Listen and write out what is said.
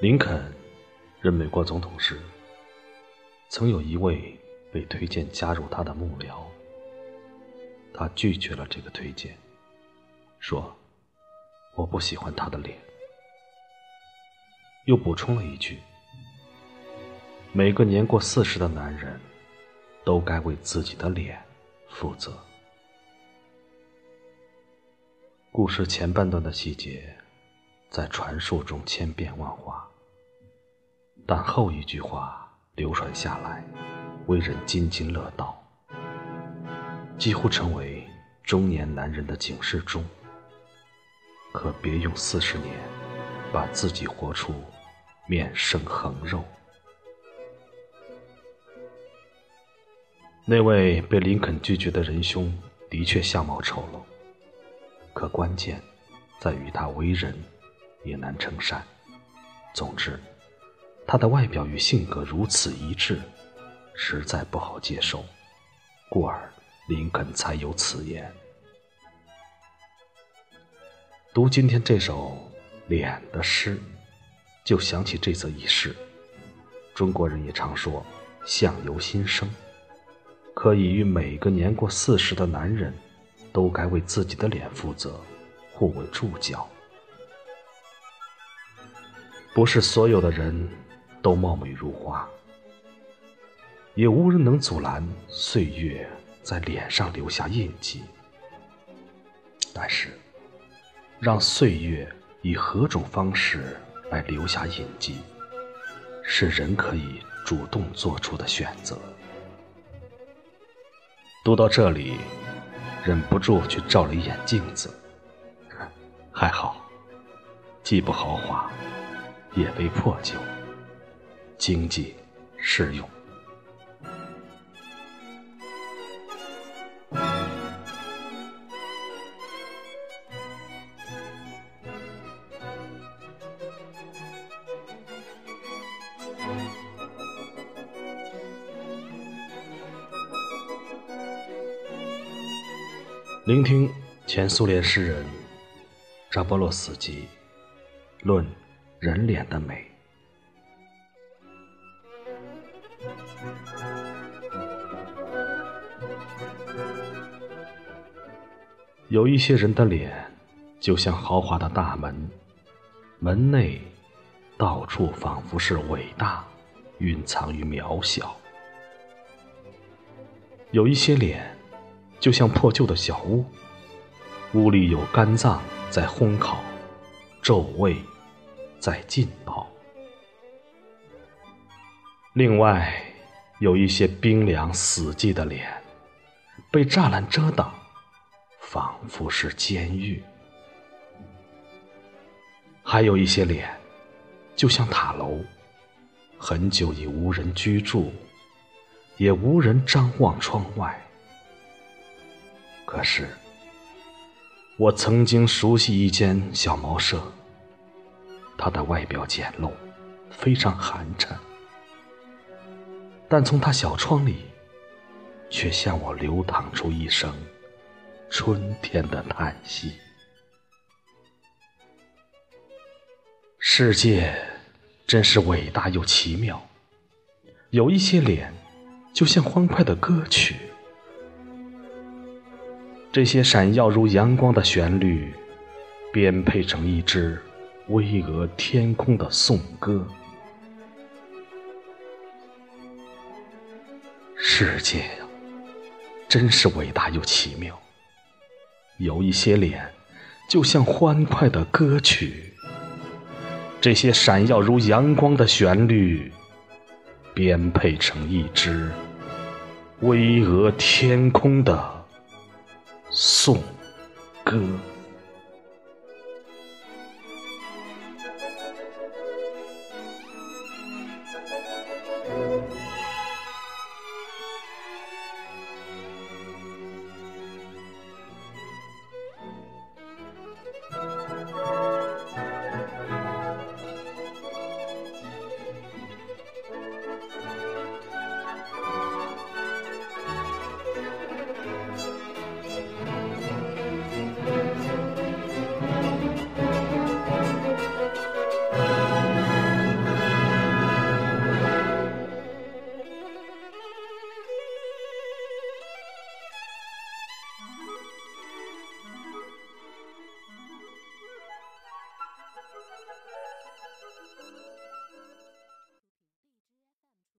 林肯任美国总统时，曾有一位被推荐加入他的幕僚，他拒绝了这个推荐，说：“我不喜欢他的脸。”又补充了一句：“每个年过四十的男人，都该为自己的脸负责。”故事前半段的细节，在传述中千变万化，但后一句话流传下来，为人津津乐道，几乎成为中年男人的警示钟。可别用四十年，把自己活出面生横肉。那位被林肯拒绝的仁兄，的确相貌丑陋。可关键在于他为人也难称善。总之，他的外表与性格如此一致，实在不好接受，故而林肯才有此言。读今天这首《脸》的诗，就想起这则轶事。中国人也常说“相由心生”，可以与每个年过四十的男人。都该为自己的脸负责，互为注脚。不是所有的人都貌美如花，也无人能阻拦岁月在脸上留下印记。但是，让岁月以何种方式来留下印记，是人可以主动做出的选择。读到这里。忍不住去照了一眼镜子，还好，既不豪华，也非破旧，经济适用。聆听前苏联诗人扎波洛斯基论人脸的美。有一些人的脸，就像豪华的大门，门内到处仿佛是伟大，蕴藏于渺小；有一些脸。就像破旧的小屋，屋里有肝脏在烘烤，皱味在浸泡。另外，有一些冰凉死寂的脸，被栅栏遮挡，仿佛是监狱。还有一些脸，就像塔楼，很久已无人居住，也无人张望窗外。可是，我曾经熟悉一间小茅舍，它的外表简陋，非常寒碜，但从它小窗里，却向我流淌出一声春天的叹息。世界真是伟大又奇妙，有一些脸，就像欢快的歌曲。这些闪耀如阳光的旋律，编配成一支巍峨天空的颂歌。世界呀，真是伟大又奇妙。有一些脸，就像欢快的歌曲。这些闪耀如阳光的旋律，编配成一支巍峨天空的。颂歌。